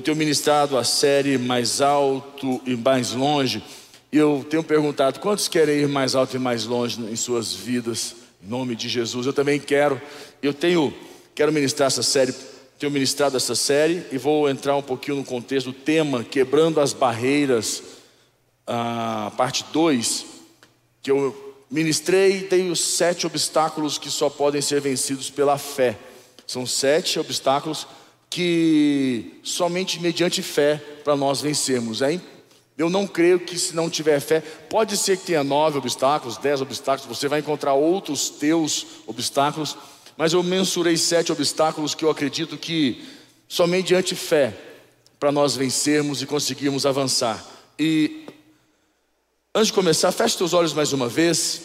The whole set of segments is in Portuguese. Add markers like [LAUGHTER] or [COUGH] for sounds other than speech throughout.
Eu tenho ministrado a série Mais Alto e Mais Longe. E eu tenho perguntado: quantos querem ir mais alto e mais longe em suas vidas? Em nome de Jesus. Eu também quero. Eu tenho, quero ministrar essa série. Tenho ministrado essa série e vou entrar um pouquinho no contexto do tema Quebrando as Barreiras, a parte 2, que eu ministrei dei os sete obstáculos que só podem ser vencidos pela fé. São sete obstáculos que somente mediante fé para nós vencermos. É eu não creio que se não tiver fé, pode ser que tenha nove obstáculos, dez obstáculos, você vai encontrar outros teus obstáculos, mas eu mensurei sete obstáculos que eu acredito que somente diante fé para nós vencermos e conseguirmos avançar. E antes de começar, feche teus olhos mais uma vez.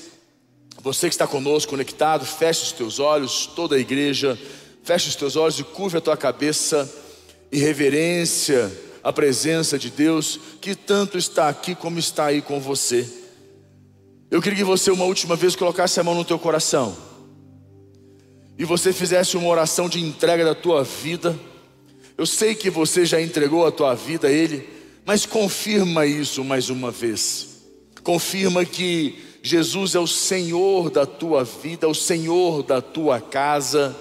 Você que está conosco conectado, feche os teus olhos, toda a igreja. Feche os teus olhos e curva a tua cabeça em reverência à presença de Deus, que tanto está aqui como está aí com você. Eu queria que você uma última vez colocasse a mão no teu coração e você fizesse uma oração de entrega da tua vida. Eu sei que você já entregou a tua vida a Ele, mas confirma isso mais uma vez. Confirma que Jesus é o Senhor da tua vida, o Senhor da tua casa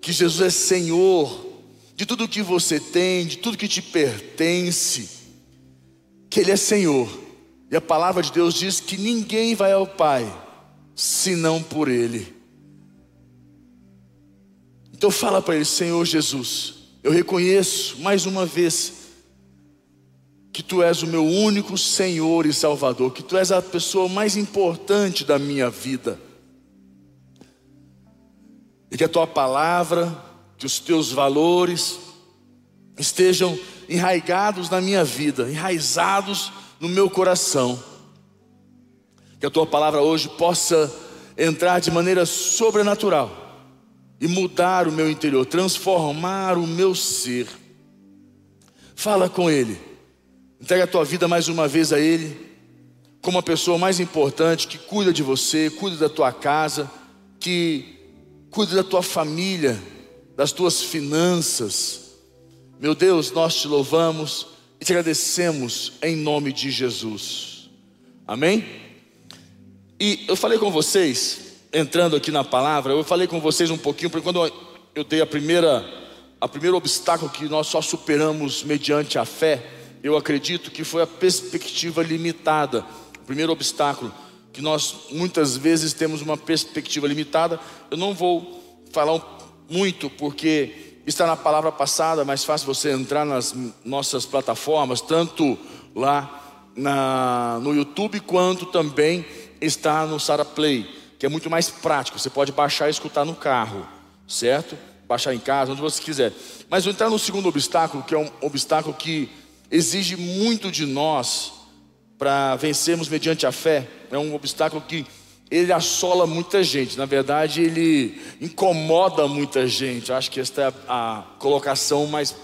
que Jesus é Senhor de tudo que você tem, de tudo que te pertence, que Ele é Senhor. E a palavra de Deus diz que ninguém vai ao Pai senão por Ele. Então fala para Ele, Senhor Jesus, eu reconheço mais uma vez que Tu és o meu único Senhor e Salvador, que Tu és a pessoa mais importante da minha vida e que a tua palavra, que os teus valores estejam enraigados na minha vida, enraizados no meu coração. Que a tua palavra hoje possa entrar de maneira sobrenatural e mudar o meu interior, transformar o meu ser. Fala com Ele, entrega a tua vida mais uma vez a Ele, como a pessoa mais importante que cuida de você, cuida da tua casa, que cuide da tua família, das tuas finanças. Meu Deus, nós te louvamos e te agradecemos em nome de Jesus. Amém? E eu falei com vocês, entrando aqui na palavra, eu falei com vocês um pouquinho, porque quando eu dei a primeira, a primeiro obstáculo que nós só superamos mediante a fé, eu acredito que foi a perspectiva limitada. O primeiro obstáculo que nós muitas vezes temos uma perspectiva limitada. Eu não vou falar muito porque está na palavra passada, mas fácil você entrar nas nossas plataformas, tanto lá na, no YouTube quanto também está no Sara Play, que é muito mais prático. Você pode baixar e escutar no carro, certo? Baixar em casa, onde você quiser. Mas vou entrar no segundo obstáculo, que é um obstáculo que exige muito de nós para vencermos mediante a fé, é um obstáculo que ele assola muita gente, na verdade, ele incomoda muita gente. acho que esta é a, a colocação mais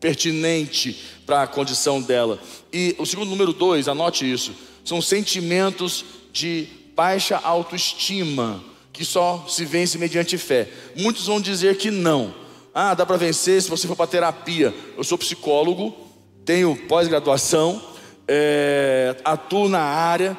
pertinente para a condição dela. E o segundo número dois, anote isso, são sentimentos de baixa autoestima, que só se vence mediante fé. Muitos vão dizer que não. Ah, dá para vencer se você for para terapia. Eu sou psicólogo, tenho pós-graduação, é, atuo na área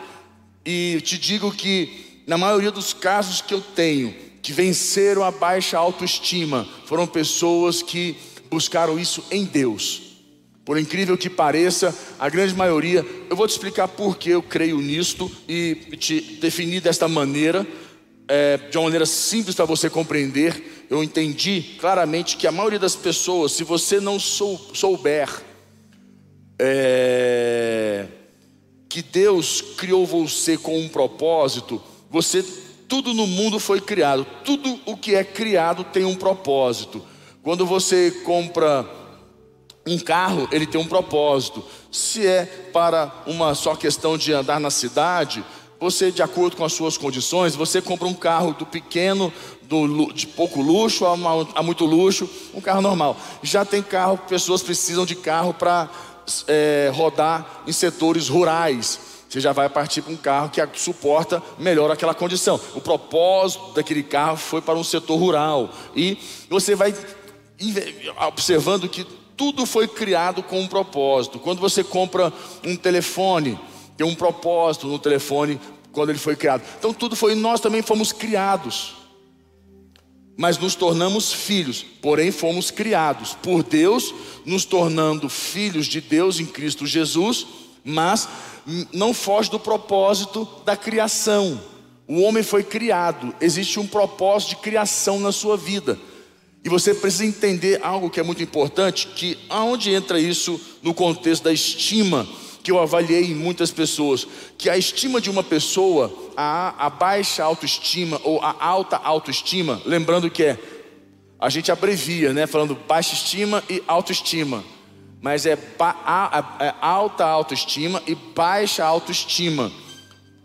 e te digo que na maioria dos casos que eu tenho, que venceram a baixa autoestima, foram pessoas que buscaram isso em Deus. Por incrível que pareça, a grande maioria, eu vou te explicar por que eu creio nisto e te definir desta maneira, é, de uma maneira simples para você compreender. Eu entendi claramente que a maioria das pessoas, se você não sou, souber é, que Deus criou você com um propósito, você tudo no mundo foi criado, tudo o que é criado tem um propósito. Quando você compra um carro, ele tem um propósito. Se é para uma só questão de andar na cidade, você, de acordo com as suas condições, você compra um carro do pequeno, do, de pouco luxo a, a muito luxo, um carro normal. Já tem carro, pessoas precisam de carro para é, rodar em setores rurais. Você já vai partir para um carro que suporta melhor aquela condição. O propósito daquele carro foi para um setor rural. E você vai observando que tudo foi criado com um propósito. Quando você compra um telefone, tem um propósito no telefone quando ele foi criado. Então tudo foi, nós também fomos criados. Mas nos tornamos filhos, porém fomos criados por Deus, nos tornando filhos de Deus em Cristo Jesus, mas não foge do propósito da criação. O homem foi criado, existe um propósito de criação na sua vida. E você precisa entender algo que é muito importante, que aonde entra isso no contexto da estima que eu avaliei em muitas pessoas, que a estima de uma pessoa, a, a baixa autoestima ou a alta autoestima, lembrando que é a gente abrevia, né, falando baixa estima e autoestima, mas é, ba, é alta autoestima e baixa autoestima.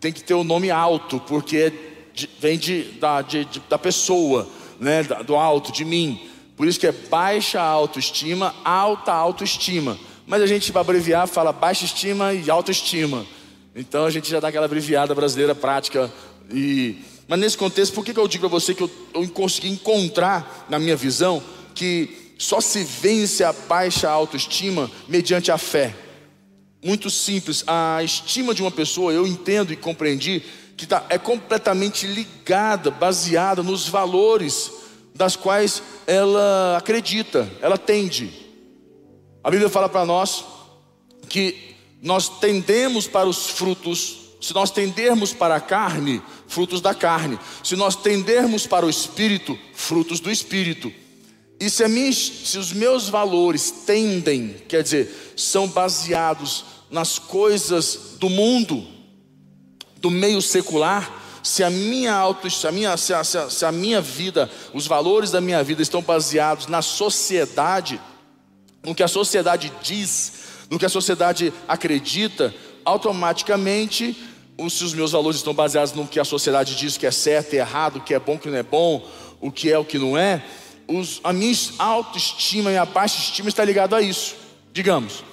Tem que ter o nome alto, porque é de, vem de, da, de, da pessoa né, do alto, de mim. Por isso que é baixa autoestima, alta autoestima. Mas a gente, para abreviar, fala baixa estima e autoestima. Então a gente já dá aquela abreviada brasileira prática. E... Mas nesse contexto, por que, que eu digo para você que eu, eu consegui encontrar, na minha visão, que só se vence a baixa autoestima mediante a fé? Muito simples. A estima de uma pessoa, eu entendo e compreendi que tá, é completamente ligada, baseada nos valores das quais ela acredita, ela tende. A Bíblia fala para nós que nós tendemos para os frutos, se nós tendermos para a carne, frutos da carne, se nós tendermos para o espírito, frutos do espírito. E se, minha, se os meus valores tendem, quer dizer, são baseados nas coisas do mundo, do meio secular, se a minha auto, se a minha, se a, se, a, se a minha vida, os valores da minha vida estão baseados na sociedade, no que a sociedade diz, no que a sociedade acredita, automaticamente, se os meus valores estão baseados no que a sociedade diz que é certo e errado, o que é bom, o que não é bom, o que é o que não é, os, a minha autoestima e a baixa estima está ligado a isso. Digamos,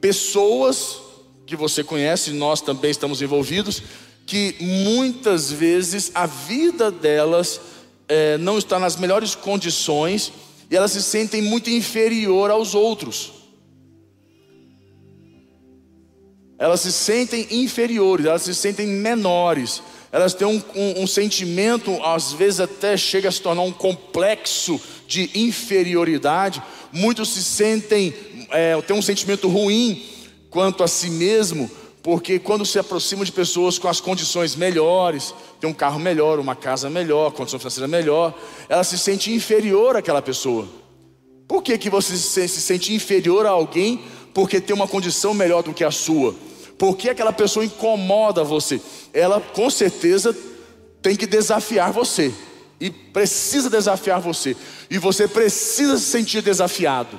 pessoas que você conhece, nós também estamos envolvidos, que muitas vezes a vida delas é, não está nas melhores condições e elas se sentem muito inferior aos outros. Elas se sentem inferiores, elas se sentem menores, elas têm um, um, um sentimento, às vezes até chega a se tornar um complexo de inferioridade. Muitos se sentem, é, têm um sentimento ruim quanto a si mesmo, porque quando se aproxima de pessoas com as condições melhores, tem um carro melhor, uma casa melhor, condição financeira melhor, ela se sente inferior àquela pessoa. Por que, que você se sente inferior a alguém porque tem uma condição melhor do que a sua? Por que aquela pessoa incomoda você? Ela com certeza tem que desafiar você. E precisa desafiar você. E você precisa se sentir desafiado.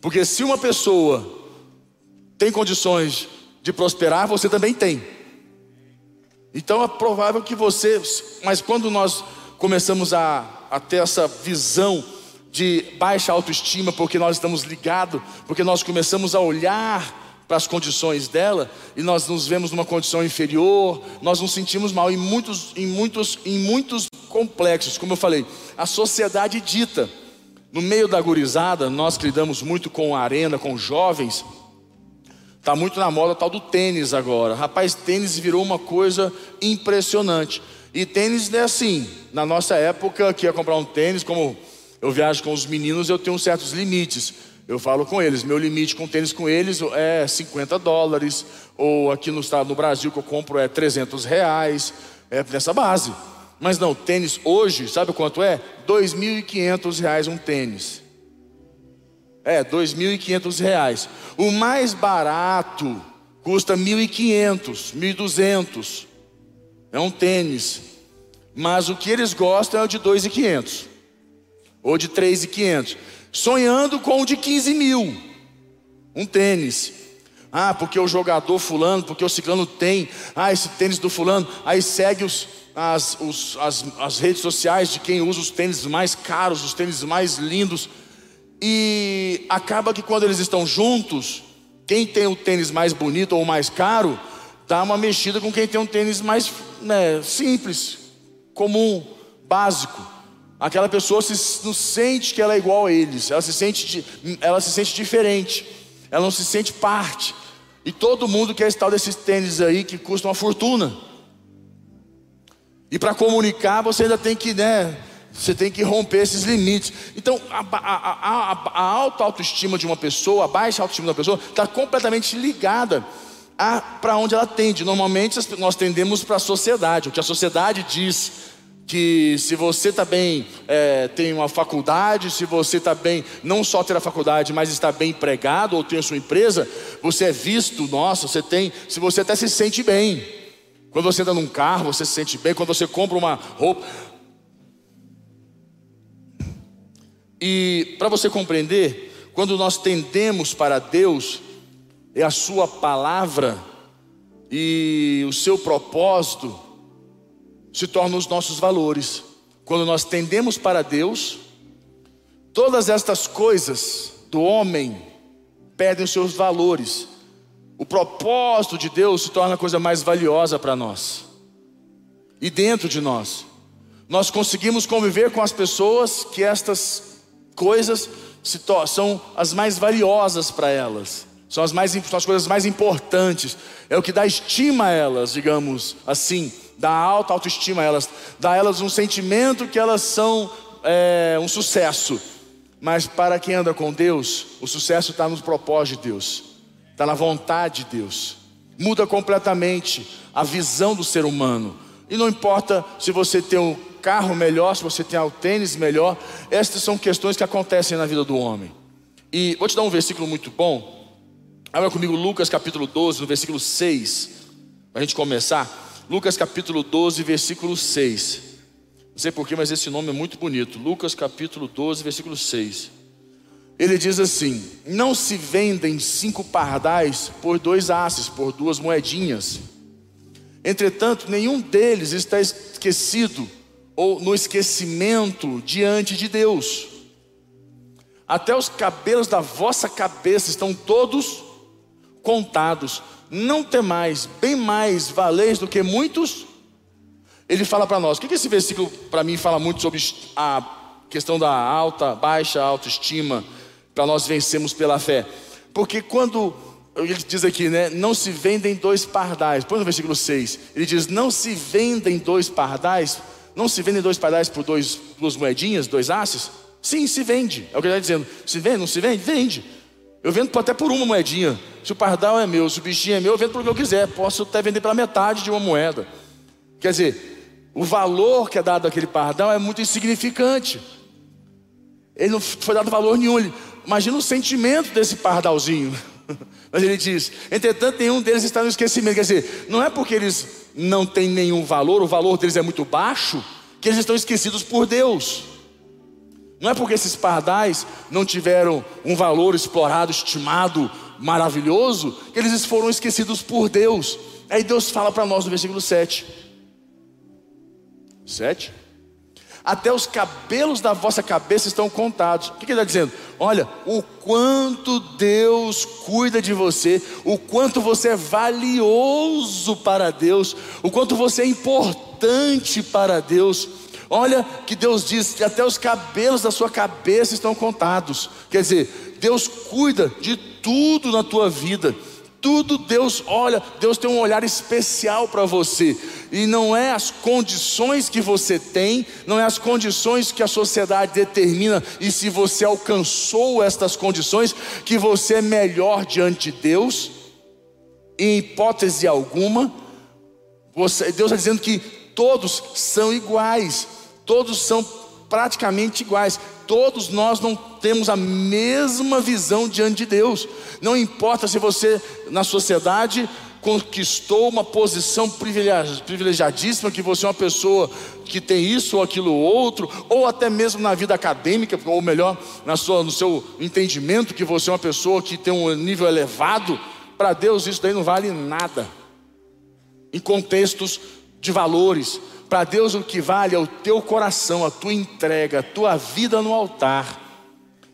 Porque se uma pessoa tem condições de prosperar, você também tem. Então é provável que você, mas quando nós começamos a, a ter essa visão de baixa autoestima, porque nós estamos ligados, porque nós começamos a olhar para as condições dela e nós nos vemos numa condição inferior, nós nos sentimos mal em muitos, em muitos, em muitos complexos, como eu falei, a sociedade dita. No meio da gurizada, nós que lidamos muito com a arena, com jovens, Está muito na moda tal do tênis agora. Rapaz, tênis virou uma coisa impressionante. E tênis é assim. Na nossa época, que ia comprar um tênis, como eu viajo com os meninos, eu tenho certos limites. Eu falo com eles, meu limite com tênis com eles é 50 dólares, ou aqui no estado no Brasil que eu compro é 300 reais, é nessa base. Mas não, tênis hoje, sabe quanto é? 2.500 reais um tênis. É, 2.500 reais. O mais barato custa 1.500, 1.200. É um tênis. Mas o que eles gostam é o de 2.500. Ou de 3.500. Sonhando com o de 15 mil. Um tênis. Ah, porque o jogador fulano, porque o ciclano tem. Ah, esse tênis do fulano. Aí segue os, as, os, as, as redes sociais de quem usa os tênis mais caros, os tênis mais lindos. E acaba que quando eles estão juntos, quem tem o tênis mais bonito ou mais caro, dá uma mexida com quem tem um tênis mais né, simples, comum, básico. aquela pessoa se, não sente que ela é igual a eles, ela se sente, ela se sente diferente, ela não se sente parte. E todo mundo quer estar desses tênis aí que custam uma fortuna. E para comunicar você ainda tem que, né? Você tem que romper esses limites. Então, a, a, a, a alta autoestima de uma pessoa, a baixa autoestima da pessoa, está completamente ligada para onde ela tende. Normalmente nós tendemos para a sociedade, o que a sociedade diz que se você está bem, é, tem uma faculdade, se você está bem, não só ter a faculdade, mas está bem empregado ou tem a sua empresa, você é visto, nossa, você tem, se você até se sente bem. Quando você anda num carro, você se sente bem, quando você compra uma roupa. E para você compreender, quando nós tendemos para Deus, é a sua palavra e o seu propósito, se tornam os nossos valores. Quando nós tendemos para Deus, todas estas coisas do homem perdem os seus valores. O propósito de Deus se torna a coisa mais valiosa para nós. E dentro de nós, nós conseguimos conviver com as pessoas que estas coisas são as mais valiosas para elas. São as, mais, são as coisas mais importantes. É o que dá estima a elas, digamos assim dá alta autoestima a elas, dá a elas um sentimento que elas são é, um sucesso. Mas para quem anda com Deus, o sucesso está no propósito de Deus, está na vontade de Deus. Muda completamente a visão do ser humano. E não importa se você tem um carro melhor, se você tem o tênis melhor, estas são questões que acontecem na vida do homem. E vou te dar um versículo muito bom. Abra comigo Lucas capítulo 12, no versículo 6, para a gente começar. Lucas capítulo 12, versículo 6. Não sei porquê, mas esse nome é muito bonito. Lucas capítulo 12, versículo 6. Ele diz assim: Não se vendem cinco pardais por dois asses, por duas moedinhas. Entretanto, nenhum deles está esquecido ou no esquecimento diante de Deus. Até os cabelos da vossa cabeça estão todos contados não temais, bem mais valeis do que muitos. Ele fala para nós, o que esse versículo para mim fala muito sobre a questão da alta, baixa autoestima, para nós vencermos pela fé. Porque quando ele diz aqui, né, não se vendem dois pardais. Põe no versículo 6. Ele diz: "Não se vendem dois pardais, não se vendem dois pardais por dois, duas moedinhas, dois asses?" Sim, se vende. É o que ele está dizendo. Se vende, não se vende? Vende. Eu vendo até por uma moedinha. Se o pardal é meu, se o bichinho é meu, eu vendo por que eu quiser. Posso até vender pela metade de uma moeda. Quer dizer, o valor que é dado àquele pardal é muito insignificante. Ele não foi dado valor nenhum. Imagina o sentimento desse pardalzinho. [LAUGHS] Mas ele diz: entretanto, nenhum deles está no esquecimento. Quer dizer, não é porque eles não têm nenhum valor, o valor deles é muito baixo, que eles estão esquecidos por Deus. Não é porque esses pardais não tiveram um valor explorado, estimado, maravilhoso, que eles foram esquecidos por Deus. Aí Deus fala para nós no versículo 7. 7. Até os cabelos da vossa cabeça estão contados. O que ele está dizendo? Olha, o quanto Deus cuida de você, o quanto você é valioso para Deus, o quanto você é importante para Deus. Olha que Deus diz que até os cabelos da sua cabeça estão contados. Quer dizer, Deus cuida de tudo na tua vida. Tudo Deus olha, Deus tem um olhar especial para você. E não é as condições que você tem, não é as condições que a sociedade determina, e se você alcançou estas condições, que você é melhor diante de Deus, em hipótese alguma. Você, Deus está dizendo que todos são iguais todos são praticamente iguais. Todos nós não temos a mesma visão diante de Deus. Não importa se você na sociedade conquistou uma posição privilegiadíssima, que você é uma pessoa que tem isso ou aquilo ou outro, ou até mesmo na vida acadêmica, ou melhor, na sua, no seu entendimento, que você é uma pessoa que tem um nível elevado, para Deus isso daí não vale nada. Em contextos de valores, para Deus o que vale é o teu coração, a tua entrega, a tua vida no altar.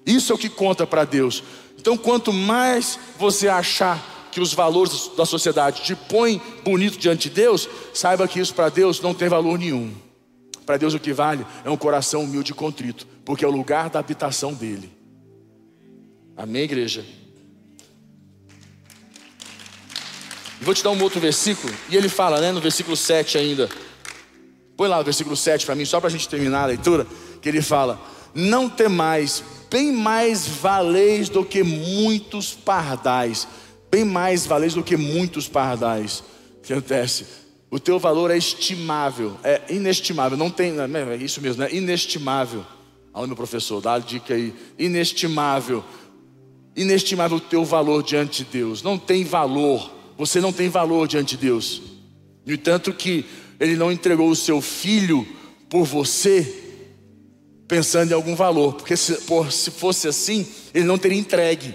Isso é o que conta para Deus. Então, quanto mais você achar que os valores da sociedade te põem bonito diante de Deus, saiba que isso para Deus não tem valor nenhum. Para Deus o que vale é um coração humilde e contrito, porque é o lugar da habitação dele. Amém, igreja? Vou te dar um outro versículo, e ele fala, né, no versículo 7 ainda. Põe lá o versículo 7 para mim, só para a gente terminar a leitura, que ele fala: Não temais, bem mais valeis do que muitos pardais, bem mais valeis do que muitos pardais. O que acontece? O teu valor é estimável, é inestimável, não tem, é isso mesmo, é inestimável. Olha meu professor, dá a dica aí, inestimável inestimável o teu valor diante de Deus. Não tem valor. Você não tem valor diante de Deus. No entanto que ele não entregou o seu filho por você pensando em algum valor, porque se, por, se fosse assim, ele não teria entregue.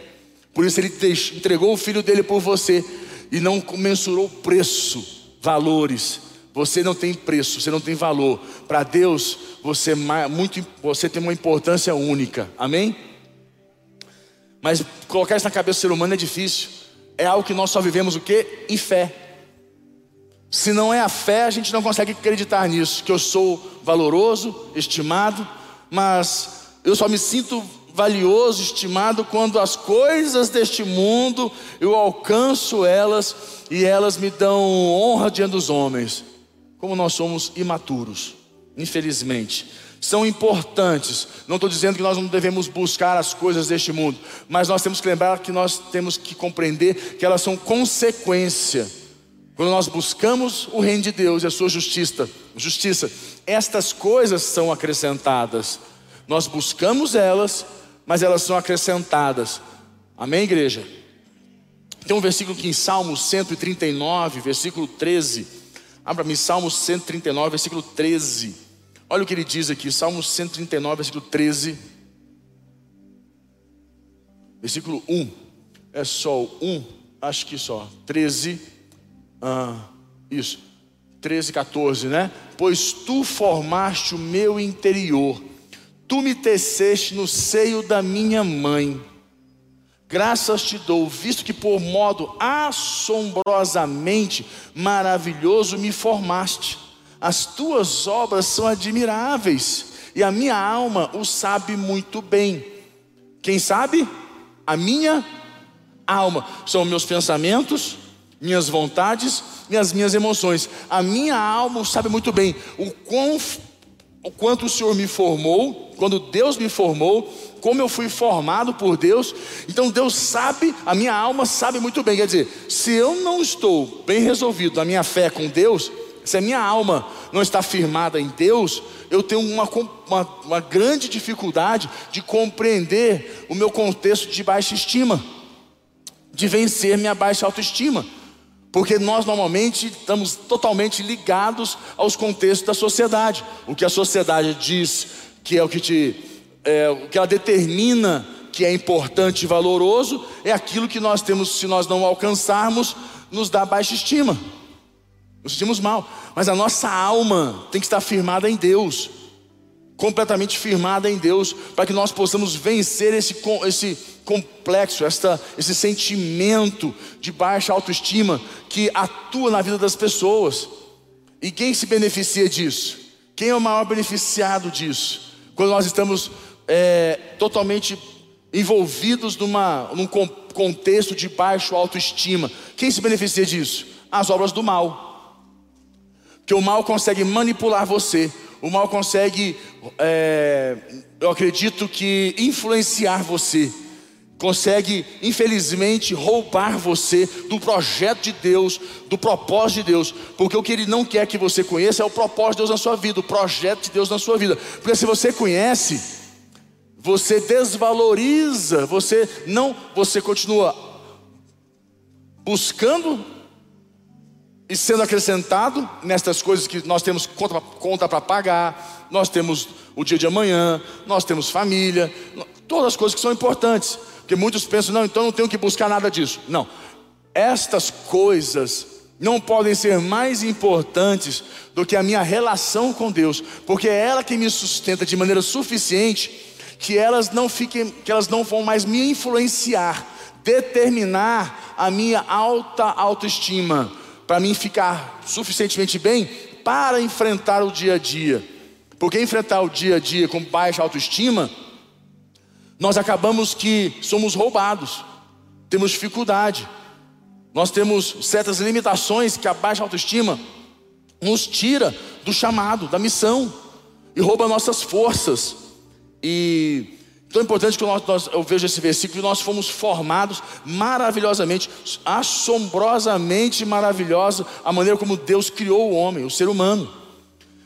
Por isso ele entregou o filho dele por você e não mensurou preço, valores. Você não tem preço, você não tem valor. Para Deus, você, muito, você tem uma importância única. Amém? Mas colocar isso na cabeça do ser humano é difícil. É algo que nós só vivemos o que? Em fé. Se não é a fé, a gente não consegue acreditar nisso, que eu sou valoroso, estimado, mas eu só me sinto valioso, estimado quando as coisas deste mundo eu alcanço elas e elas me dão honra diante dos homens. Como nós somos imaturos, infelizmente são importantes. Não estou dizendo que nós não devemos buscar as coisas deste mundo, mas nós temos que lembrar que nós temos que compreender que elas são consequência. Quando nós buscamos o reino de Deus e a sua justiça, justiça, estas coisas são acrescentadas. Nós buscamos elas, mas elas são acrescentadas. Amém, igreja? Tem um versículo aqui em Salmos 139, versículo 13. Abra me Salmos 139, versículo 13. Olha o que ele diz aqui, Salmo 139, versículo 13. Versículo 1. É só o 1, acho que só. 13. Ah, isso. 13, 14, né? Pois tu formaste o meu interior, tu me teceste no seio da minha mãe. Graças te dou, visto que por modo assombrosamente maravilhoso me formaste as tuas obras são admiráveis, e a minha alma o sabe muito bem. Quem sabe? A minha alma. São meus pensamentos, minhas vontades e as minhas emoções. A minha alma sabe muito bem o, quão, o quanto o Senhor me formou, quando Deus me formou, como eu fui formado por Deus. Então Deus sabe, a minha alma sabe muito bem. Quer dizer, se eu não estou bem resolvido na minha fé com Deus, se a minha alma não está firmada em Deus, eu tenho uma, uma, uma grande dificuldade de compreender o meu contexto de baixa estima, de vencer minha baixa autoestima. Porque nós normalmente estamos totalmente ligados aos contextos da sociedade. O que a sociedade diz que é o que te, é, o que ela determina que é importante e valoroso, é aquilo que nós temos, se nós não alcançarmos, nos dá baixa estima. Nos sentimos mal, mas a nossa alma tem que estar firmada em Deus, completamente firmada em Deus, para que nós possamos vencer esse, esse complexo, esta, esse sentimento de baixa autoestima que atua na vida das pessoas. E quem se beneficia disso? Quem é o maior beneficiado disso? Quando nós estamos é, totalmente envolvidos numa, num contexto de baixa autoestima, quem se beneficia disso? As obras do mal que o mal consegue manipular você, o mal consegue, é, eu acredito que influenciar você, consegue, infelizmente, roubar você do projeto de Deus, do propósito de Deus, porque o que Ele não quer que você conheça é o propósito de Deus na sua vida, o projeto de Deus na sua vida, porque se você conhece, você desvaloriza, você não, você continua buscando e sendo acrescentado nestas coisas que nós temos conta, conta para pagar, nós temos o dia de amanhã, nós temos família, todas as coisas que são importantes. Porque muitos pensam, não, então não tenho que buscar nada disso. Não, estas coisas não podem ser mais importantes do que a minha relação com Deus, porque é ela que me sustenta de maneira suficiente que elas não fiquem, que elas não vão mais me influenciar, determinar a minha alta autoestima para mim ficar suficientemente bem para enfrentar o dia a dia. Porque enfrentar o dia a dia com baixa autoestima, nós acabamos que somos roubados, temos dificuldade, nós temos certas limitações que a baixa autoestima nos tira do chamado, da missão e rouba nossas forças. E tão importante que nós, nós, eu vejo esse versículo, nós fomos formados maravilhosamente, assombrosamente maravilhosa a maneira como Deus criou o homem, o ser humano.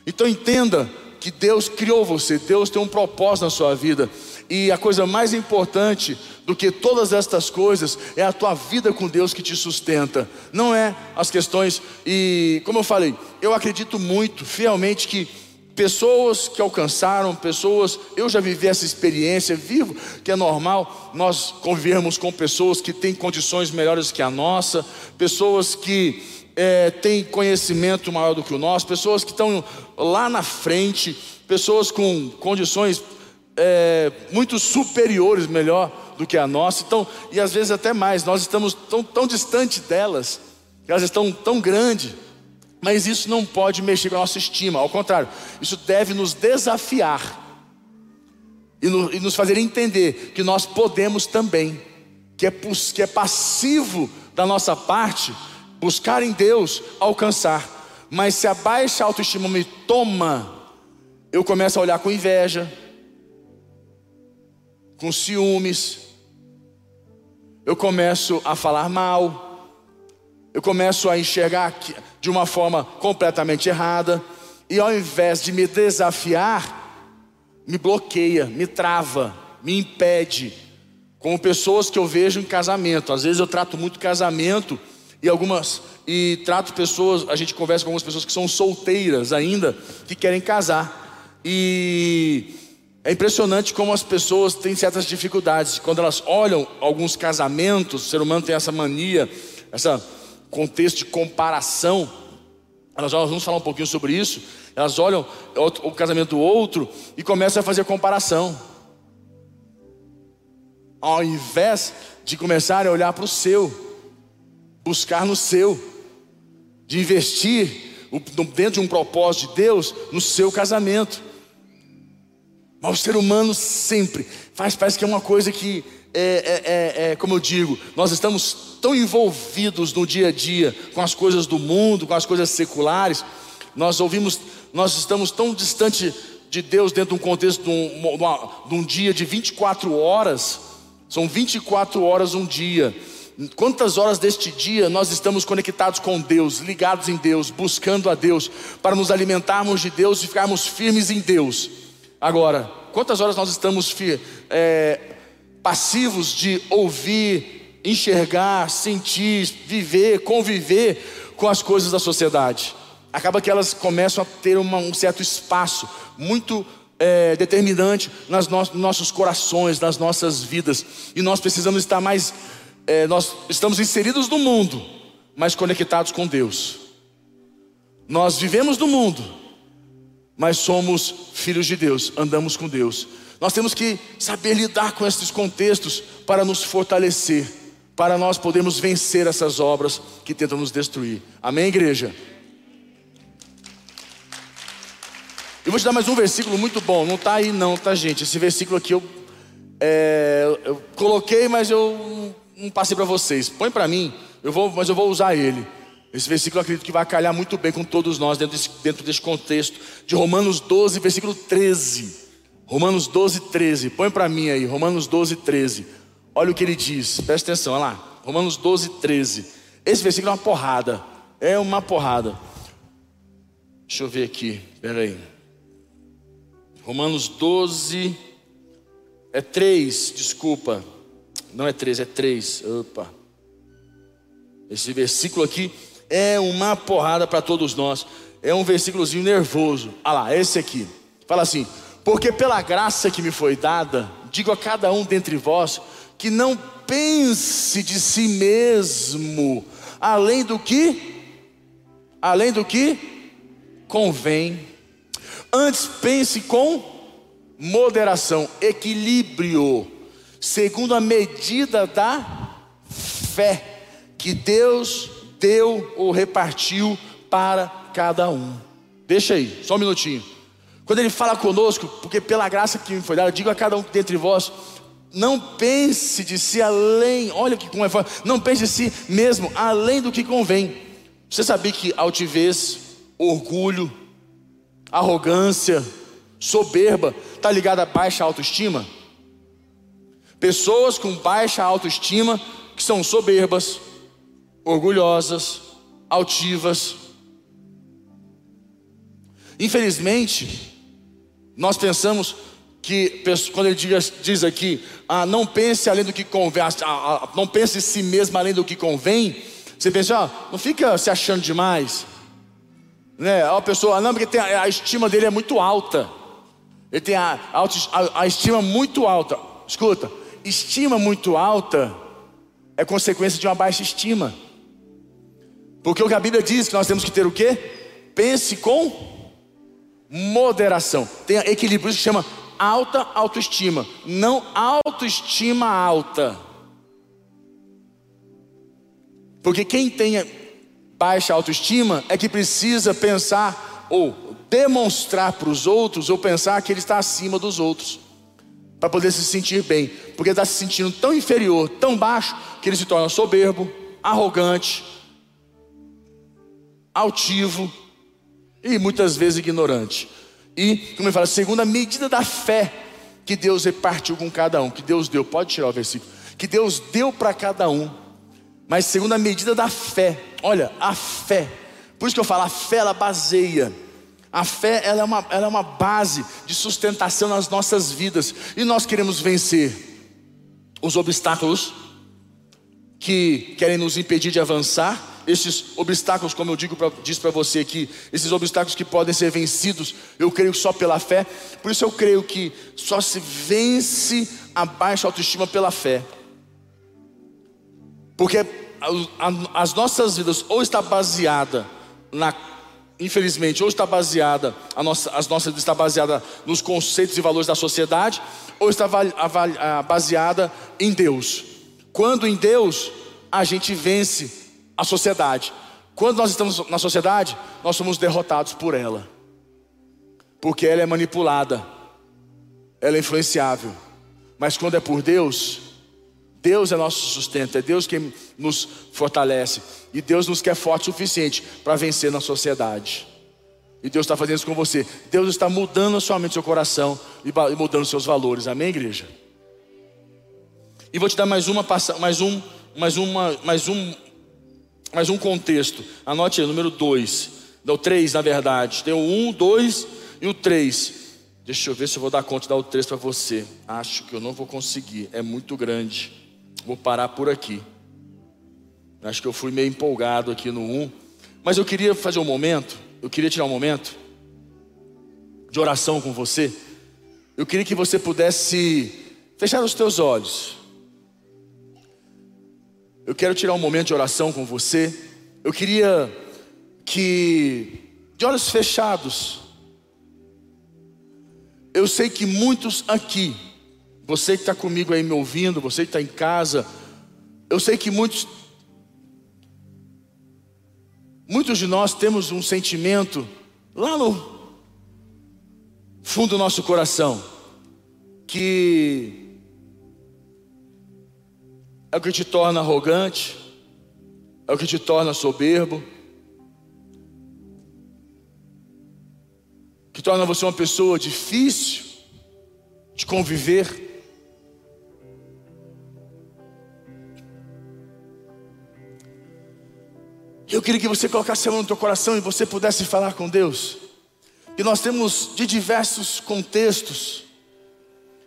Então entenda que Deus criou você, Deus tem um propósito na sua vida. E a coisa mais importante do que todas estas coisas é a tua vida com Deus que te sustenta, não é as questões. E como eu falei, eu acredito muito, fielmente, que pessoas que alcançaram, pessoas, eu já vivi essa experiência, vivo, que é normal nós convivermos com pessoas que têm condições melhores que a nossa, pessoas que é, têm conhecimento maior do que o nosso, pessoas que estão lá na frente, pessoas com condições é, muito superiores, melhor do que a nossa, então, e às vezes até mais, nós estamos tão, tão distante delas, elas estão tão grandes, mas isso não pode mexer com a nossa estima, ao contrário, isso deve nos desafiar e, no, e nos fazer entender que nós podemos também, que é, que é passivo da nossa parte, buscar em Deus alcançar, mas se a baixa autoestima me toma, eu começo a olhar com inveja, com ciúmes, eu começo a falar mal, eu começo a enxergar de uma forma completamente errada, e ao invés de me desafiar, me bloqueia, me trava, me impede, como pessoas que eu vejo em casamento. Às vezes eu trato muito casamento e algumas e trato pessoas, a gente conversa com algumas pessoas que são solteiras ainda, que querem casar. E é impressionante como as pessoas têm certas dificuldades. Quando elas olham alguns casamentos, o ser humano tem essa mania, esse contexto de comparação. Nós vamos falar um pouquinho sobre isso. Elas olham o casamento do outro e começam a fazer comparação. Ao invés de começar a olhar para o seu, buscar no seu, de investir dentro de um propósito de Deus no seu casamento. Mas o ser humano sempre faz, parece que é uma coisa que, é, é, é, é, como eu digo, nós estamos tão envolvidos no dia a dia com as coisas do mundo, com as coisas seculares, nós ouvimos, nós estamos tão distante de Deus dentro de um contexto de um, de um dia de 24 horas, são 24 horas um dia. Quantas horas deste dia nós estamos conectados com Deus, ligados em Deus, buscando a Deus, para nos alimentarmos de Deus e ficarmos firmes em Deus? Agora, quantas horas nós estamos é, passivos de ouvir, enxergar, sentir, viver, conviver com as coisas da sociedade? Acaba que elas começam a ter uma, um certo espaço muito é, determinante nas no, nos nossos corações, nas nossas vidas, e nós precisamos estar mais, é, nós estamos inseridos no mundo, mas conectados com Deus. Nós vivemos no mundo, mas somos filhos de Deus, andamos com Deus. Nós temos que saber lidar com esses contextos para nos fortalecer, para nós podermos vencer essas obras que tentam nos destruir. Amém, igreja? Eu vou te dar mais um versículo muito bom, não está aí não, tá gente? Esse versículo aqui eu, é, eu coloquei, mas eu não passei para vocês. Põe para mim, eu vou, mas eu vou usar ele. Esse versículo eu acredito que vai calhar muito bem com todos nós dentro desse, dentro desse contexto de Romanos 12, versículo 13. Romanos 12, 13. Põe para mim aí, Romanos 12, 13. Olha o que ele diz, presta atenção, olha lá. Romanos 12, 13. Esse versículo é uma porrada. É uma porrada. Deixa eu ver aqui, pera aí. Romanos 12, é 3, desculpa. Não é 3, é 3. Opa. Esse versículo aqui é uma porrada para todos nós. É um versículozinho nervoso. Ah lá, esse aqui. Fala assim: Porque pela graça que me foi dada, digo a cada um dentre vós que não pense de si mesmo além do que além do que convém. Antes pense com moderação, equilíbrio, segundo a medida da fé que Deus deu ou repartiu para cada um. Deixa aí, só um minutinho. Quando ele fala conosco, porque pela graça que me foi dada, digo a cada um dentre vós, não pense de si além, olha que como é forte, não pense de si mesmo além do que convém. Você sabia que altivez, orgulho, arrogância, soberba está ligada a baixa autoestima? Pessoas com baixa autoestima que são soberbas, orgulhosas, altivas. Infelizmente, nós pensamos que quando ele diz, aqui, ah, não pense além do que convém, ah, não pense em si mesmo além do que convém, você pensa, ah, não fica se achando demais, né? A pessoa, não, porque a, a, estima dele é muito alta, ele tem a, a, a estima muito alta. Escuta, estima muito alta é consequência de uma baixa estima, porque o que a Bíblia diz que nós temos que ter o quê? Pense com moderação, tenha equilíbrio, isso chama alta autoestima, não autoestima alta. Porque quem tem baixa autoestima é que precisa pensar ou demonstrar para os outros ou pensar que ele está acima dos outros para poder se sentir bem, porque está se sentindo tão inferior, tão baixo que ele se torna soberbo, arrogante, altivo e muitas vezes ignorante. E, como ele fala, segundo a medida da fé que Deus repartiu com cada um, que Deus deu, pode tirar o versículo, que Deus deu para cada um, mas segundo a medida da fé, olha, a fé, por isso que eu falo, a fé ela baseia, a fé ela é, uma, ela é uma base de sustentação nas nossas vidas, e nós queremos vencer os obstáculos que querem nos impedir de avançar, esses obstáculos, como eu digo pra, disse para você aqui, esses obstáculos que podem ser vencidos, eu creio só pela fé. Por isso eu creio que só se vence a baixa autoestima pela fé. Porque as nossas vidas ou está baseada na infelizmente ou está baseada a nossa, as nossas está baseada nos conceitos e valores da sociedade ou está baseada em Deus. Quando em Deus a gente vence a sociedade. Quando nós estamos na sociedade, nós somos derrotados por ela, porque ela é manipulada, ela é influenciável. Mas quando é por Deus, Deus é nosso sustento, é Deus quem nos fortalece, e Deus nos quer forte o suficiente para vencer na sociedade. E Deus está fazendo isso com você. Deus está mudando a mente, seu coração e mudando seus valores. Amém, igreja? E vou te dar mais uma mais um, mais uma, mais um mais um contexto. Anote aí, número 2. Não, 3 na verdade. Tem o 1, um, 2 e o 3. Deixa eu ver se eu vou dar conta de dar o 3 para você. Acho que eu não vou conseguir. É muito grande. Vou parar por aqui. Acho que eu fui meio empolgado aqui no 1. Um. Mas eu queria fazer um momento. Eu queria tirar um momento de oração com você. Eu queria que você pudesse fechar os teus olhos. Eu quero tirar um momento de oração com você. Eu queria que, de olhos fechados, eu sei que muitos aqui, você que está comigo aí me ouvindo, você que está em casa, eu sei que muitos, muitos de nós temos um sentimento lá no fundo do nosso coração, que é o que te torna arrogante, é o que te torna soberbo, que torna você uma pessoa difícil de conviver. Eu queria que você colocasse a mão no teu coração e você pudesse falar com Deus. Que nós temos de diversos contextos,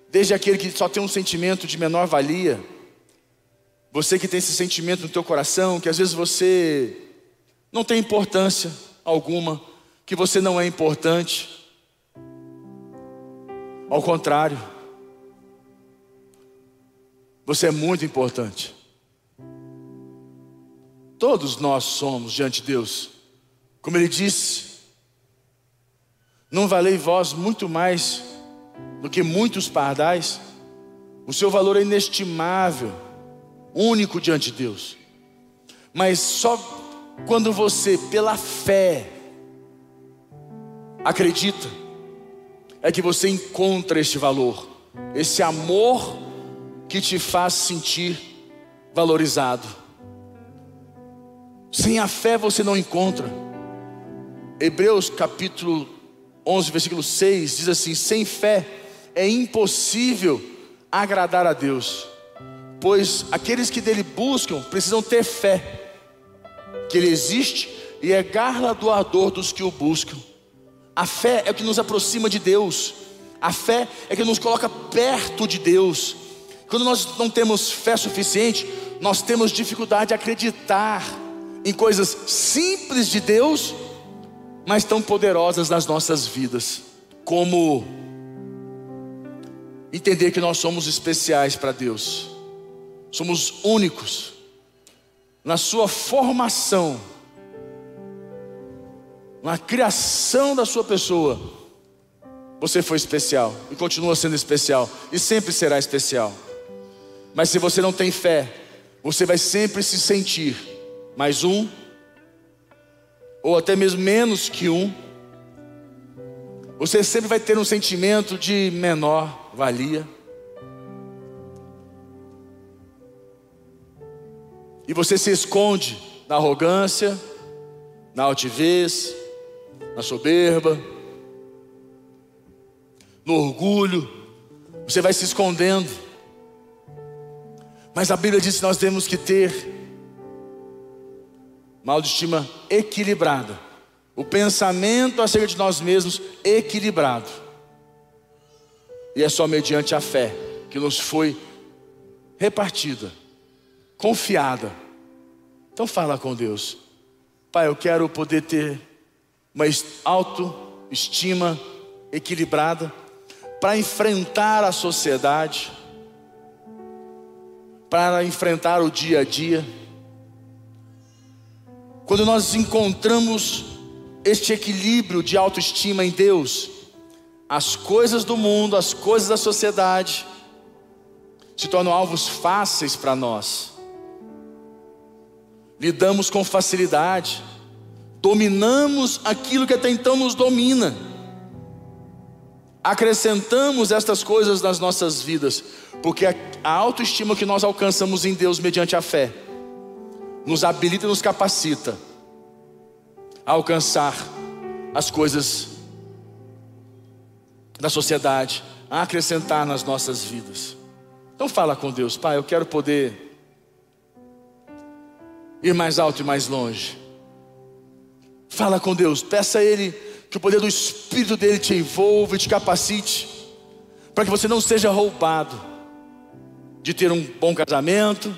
desde aquele que só tem um sentimento de menor valia, você que tem esse sentimento no teu coração, que às vezes você não tem importância alguma, que você não é importante. Ao contrário, você é muito importante. Todos nós somos diante de Deus. Como ele disse, não valei vós muito mais do que muitos pardais. O seu valor é inestimável único diante de Deus. Mas só quando você, pela fé, acredita é que você encontra este valor, esse amor que te faz sentir valorizado. Sem a fé você não encontra. Hebreus capítulo 11, versículo 6 diz assim: sem fé é impossível agradar a Deus, pois aqueles que dele buscam precisam ter fé, que ele existe e é galardoador dos que o buscam. A fé é o que nos aproxima de Deus, a fé é que nos coloca perto de Deus. Quando nós não temos fé suficiente, nós temos dificuldade de acreditar em coisas simples de Deus, mas tão poderosas nas nossas vidas, como entender que nós somos especiais para Deus, somos únicos na sua formação, na criação da sua pessoa. Você foi especial e continua sendo especial e sempre será especial. Mas se você não tem fé, você vai sempre se sentir mais um, ou até mesmo menos que um. Você sempre vai ter um sentimento de menor valia. E você se esconde na arrogância, na altivez, na soberba, no orgulho. Você vai se escondendo. Mas a Bíblia diz que nós temos que ter uma autoestima equilibrada. O pensamento acerca de nós mesmos equilibrado. E é só mediante a fé que nos foi repartida, confiada. Então fala com Deus. Pai, eu quero poder ter uma autoestima equilibrada para enfrentar a sociedade, para enfrentar o dia a dia. Quando nós encontramos este equilíbrio de autoestima em Deus, as coisas do mundo, as coisas da sociedade se tornam alvos fáceis para nós. Lidamos com facilidade dominamos aquilo que até então nos domina, acrescentamos estas coisas nas nossas vidas, porque a, autoestima que nós alcançamos em Deus mediante a fé, nos habilita e nos capacita a alcançar as coisas da sociedade, a acrescentar nas nossas vidas. Então fala com Deus, Pai, eu quero poder ir mais alto e mais longe. Fala com Deus, peça a Ele que o poder do Espírito dele te envolva e te capacite, para que você não seja roubado de ter um bom casamento,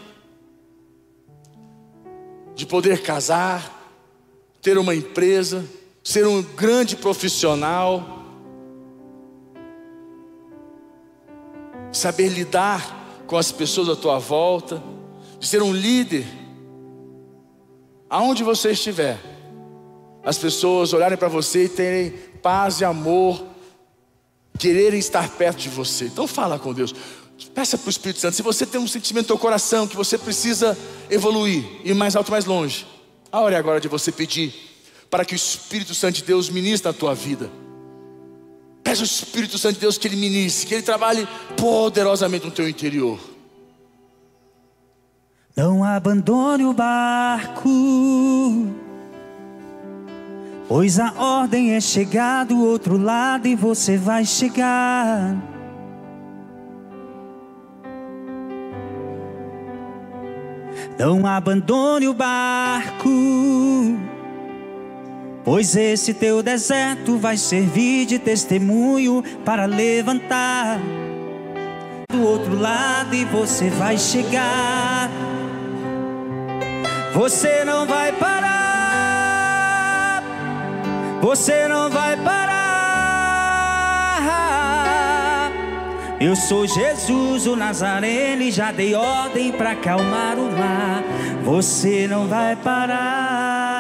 de poder casar, ter uma empresa, ser um grande profissional, saber lidar com as pessoas à tua volta, de ser um líder, aonde você estiver as pessoas olharem para você e terem paz e amor, quererem estar perto de você. Então fala com Deus. Peça para o Espírito Santo. Se você tem um sentimento no seu coração que você precisa evoluir, ir mais alto, mais longe, a hora é agora de você pedir para que o Espírito Santo de Deus ministre na tua vida. Peça ao Espírito Santo de Deus que Ele ministre, que Ele trabalhe poderosamente no teu interior. Não abandone o barco Pois a ordem é chegar do outro lado e você vai chegar. Não abandone o barco, pois esse teu deserto vai servir de testemunho para levantar do outro lado e você vai chegar. Você não vai parar você não vai parar. Eu sou Jesus, o Nazareno, e já dei ordem para acalmar o mar. Você não vai parar.